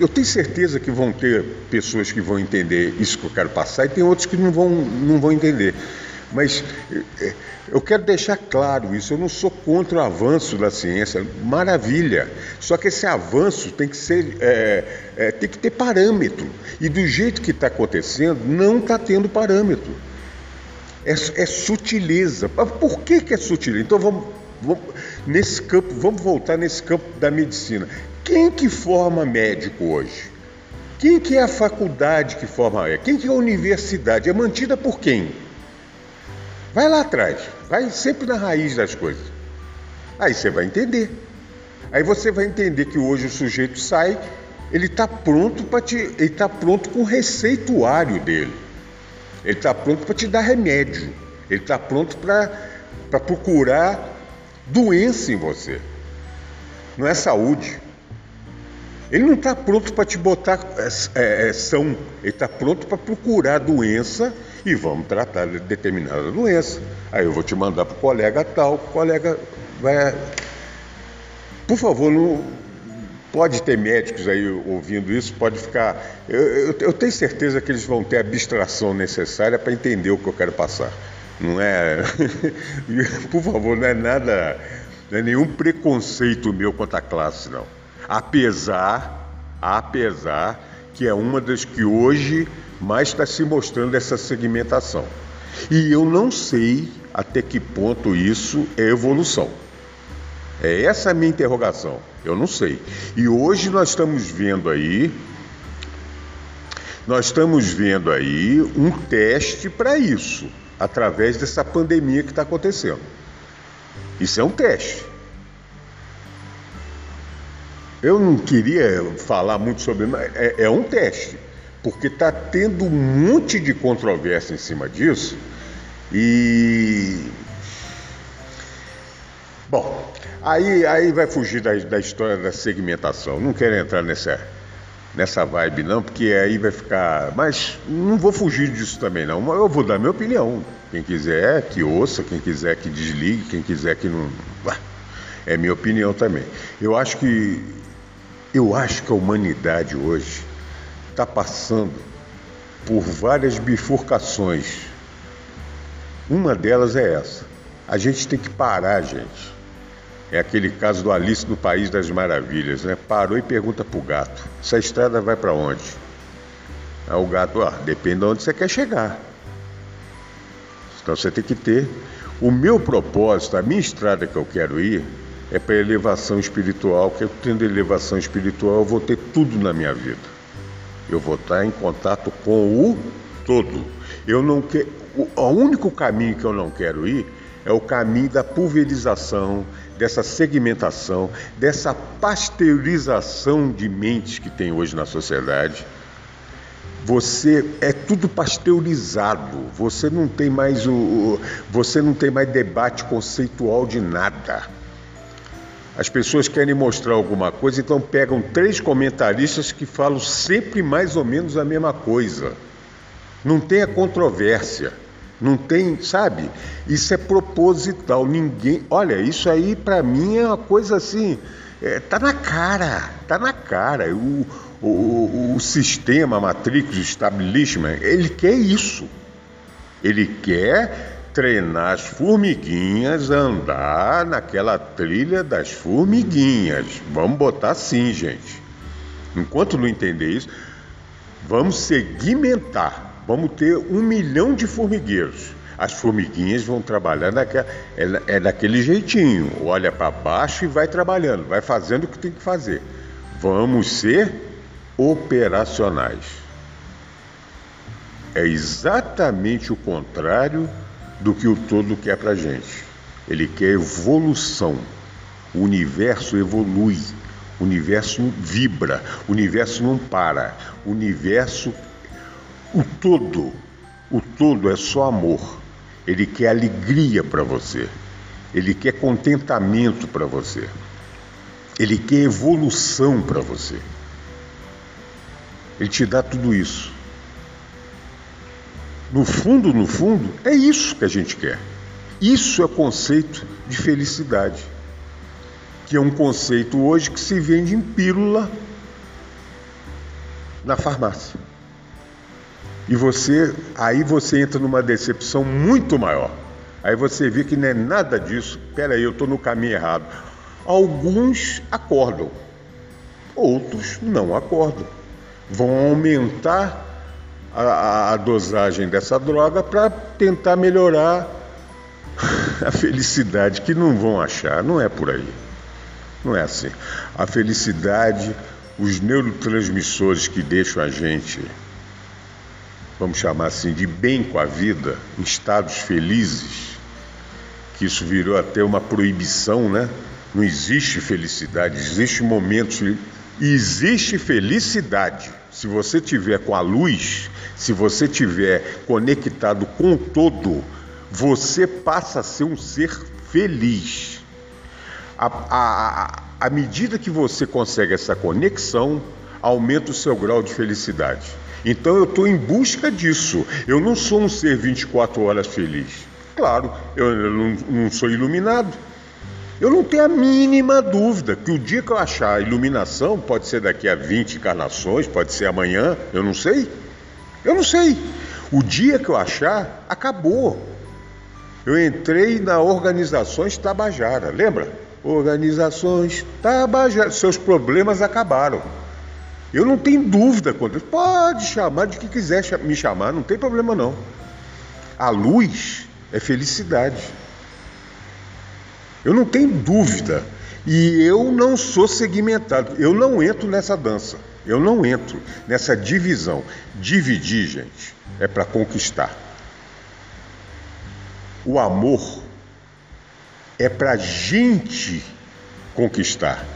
A: Eu tenho certeza que vão ter pessoas que vão entender isso que eu quero passar e tem outros que não vão, não vão entender. Mas é, eu quero deixar claro isso, eu não sou contra o avanço da ciência, maravilha. Só que esse avanço tem que ser, é, é, tem que ter parâmetro. E do jeito que está acontecendo, não está tendo parâmetro. É, é, sutileza. Por que, que é sutileza? Então vamos, vamos, nesse campo, vamos voltar nesse campo da medicina. Quem que forma médico hoje? Quem que é a faculdade que forma? Quem que é a universidade? É mantida por quem? Vai lá atrás, vai sempre na raiz das coisas. Aí você vai entender. Aí você vai entender que hoje o sujeito sai, ele está pronto para te, ele está pronto com o receituário dele. Ele está pronto para te dar remédio. Ele está pronto para procurar doença em você. Não é saúde. Ele não está pronto para te botar é, é, são. Ele está pronto para procurar doença e vamos tratar de determinada doença. Aí eu vou te mandar para o colega tal, o colega vai. Por favor, não. Pode ter médicos aí ouvindo isso, pode ficar. Eu, eu, eu tenho certeza que eles vão ter a abstração necessária para entender o que eu quero passar. Não é. Por favor, não é nada. Não é nenhum preconceito meu quanto à classe, não. Apesar, apesar que é uma das que hoje mais está se mostrando essa segmentação. E eu não sei até que ponto isso é evolução. É essa a minha interrogação. Eu não sei. E hoje nós estamos vendo aí, nós estamos vendo aí um teste para isso, através dessa pandemia que está acontecendo. Isso é um teste. Eu não queria falar muito sobre, mas é, é um teste porque está tendo um monte de controvérsia em cima disso e. Bom, aí, aí vai fugir da, da história da segmentação. Não quero entrar nessa, nessa vibe, não, porque aí vai ficar. Mas não vou fugir disso também, não. Eu vou dar minha opinião. Quem quiser que ouça, quem quiser que desligue, quem quiser que não. É minha opinião também. Eu acho que. Eu acho que a humanidade hoje está passando por várias bifurcações. Uma delas é essa. A gente tem que parar, gente. É aquele caso do Alice no País das Maravilhas, né? Parou e pergunta pro gato: essa estrada vai para onde? Aí o gato, ah, depende de onde você quer chegar. Então você tem que ter. O meu propósito, a minha estrada que eu quero ir, é para elevação espiritual, que eu tendo elevação espiritual, eu vou ter tudo na minha vida eu vou estar em contato com o todo. Eu não quero, o único caminho que eu não quero ir é o caminho da pulverização, dessa segmentação, dessa pasteurização de mentes que tem hoje na sociedade. Você é tudo pasteurizado. Você não tem mais o, você não tem mais debate conceitual de nada. As pessoas querem mostrar alguma coisa, então pegam três comentaristas que falam sempre mais ou menos a mesma coisa. Não tem a controvérsia. Não tem, sabe? Isso é proposital. Ninguém. Olha, isso aí para mim é uma coisa assim. É, tá na cara, tá na cara. O, o, o sistema Matrix, o establishment, ele quer isso. Ele quer treinar as formiguinhas a andar naquela trilha das formiguinhas. Vamos botar assim, gente. Enquanto não entender isso, vamos segmentar. Vamos ter um milhão de formigueiros. As formiguinhas vão trabalhar naquela, é, é daquele jeitinho. Olha para baixo e vai trabalhando, vai fazendo o que tem que fazer. Vamos ser operacionais. É exatamente o contrário do que o todo quer para gente. Ele quer evolução. O universo evolui, o universo vibra, o universo não para, o universo o todo, o todo é só amor. Ele quer alegria para você. Ele quer contentamento para você. Ele quer evolução para você. Ele te dá tudo isso. No fundo, no fundo, é isso que a gente quer. Isso é conceito de felicidade, que é um conceito hoje que se vende em pílula na farmácia. E você, aí você entra numa decepção muito maior. Aí você vê que não é nada disso. Peraí, eu estou no caminho errado. Alguns acordam, outros não acordam. Vão aumentar a, a dosagem dessa droga para tentar melhorar a felicidade, que não vão achar. Não é por aí. Não é assim. A felicidade, os neurotransmissores que deixam a gente vamos chamar assim, de bem com a vida, em estados felizes, que isso virou até uma proibição, né? Não existe felicidade, existe momentos existe felicidade. Se você tiver com a luz, se você tiver conectado com o todo, você passa a ser um ser feliz. À medida que você consegue essa conexão, aumenta o seu grau de felicidade. Então eu estou em busca disso. Eu não sou um ser 24 horas feliz. Claro, eu não, não sou iluminado. Eu não tenho a mínima dúvida que o dia que eu achar a iluminação, pode ser daqui a 20 encarnações, pode ser amanhã, eu não sei. Eu não sei. O dia que eu achar, acabou. Eu entrei na Organizações Tabajara, lembra? Organizações Tabajara, seus problemas acabaram. Eu não tenho dúvida quanto pode chamar de que quiser me chamar, não tem problema não. A luz é felicidade. Eu não tenho dúvida. E eu não sou segmentado. Eu não entro nessa dança. Eu não entro nessa divisão. Dividir, gente, é para conquistar. O amor é para gente conquistar.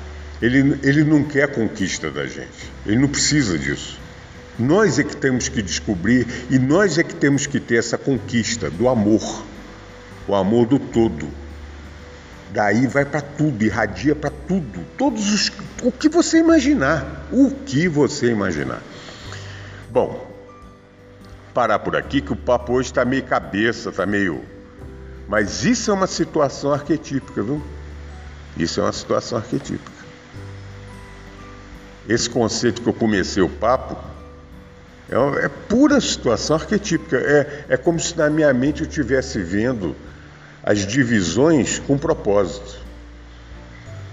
A: Ele, ele não quer conquista da gente, ele não precisa disso. Nós é que temos que descobrir e nós é que temos que ter essa conquista do amor, o amor do todo. Daí vai para tudo, irradia para tudo, todos os o que você imaginar, o que você imaginar. Bom, parar por aqui que o papo hoje está meio cabeça, está meio. Mas isso é uma situação arquetípica, viu? Isso é uma situação arquetípica. Esse conceito que eu comecei o papo é, é pura situação arquetípica. É, é como se na minha mente eu estivesse vendo as divisões com propósito.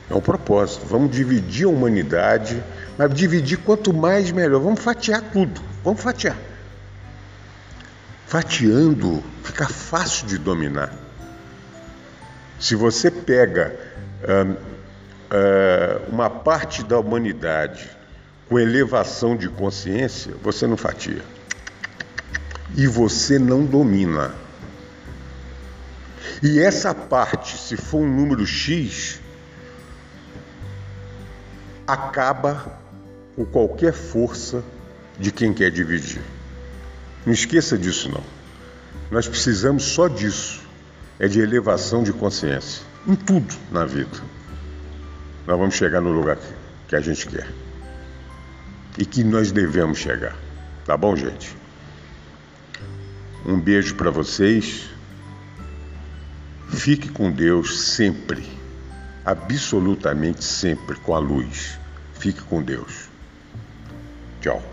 A: É um propósito. Vamos dividir a humanidade, mas dividir quanto mais melhor. Vamos fatiar tudo. Vamos fatiar. Fatiando fica fácil de dominar. Se você pega uh, uma parte da humanidade com elevação de consciência, você não fatia. E você não domina. E essa parte, se for um número X, acaba com qualquer força de quem quer dividir. Não esqueça disso não. Nós precisamos só disso. É de elevação de consciência em tudo na vida. nós vamos chegar no lugar que a gente quer. E que nós devemos chegar. Tá bom, gente? Um beijo para vocês. Fique com Deus sempre, absolutamente sempre com a luz. Fique com Deus. Tchau.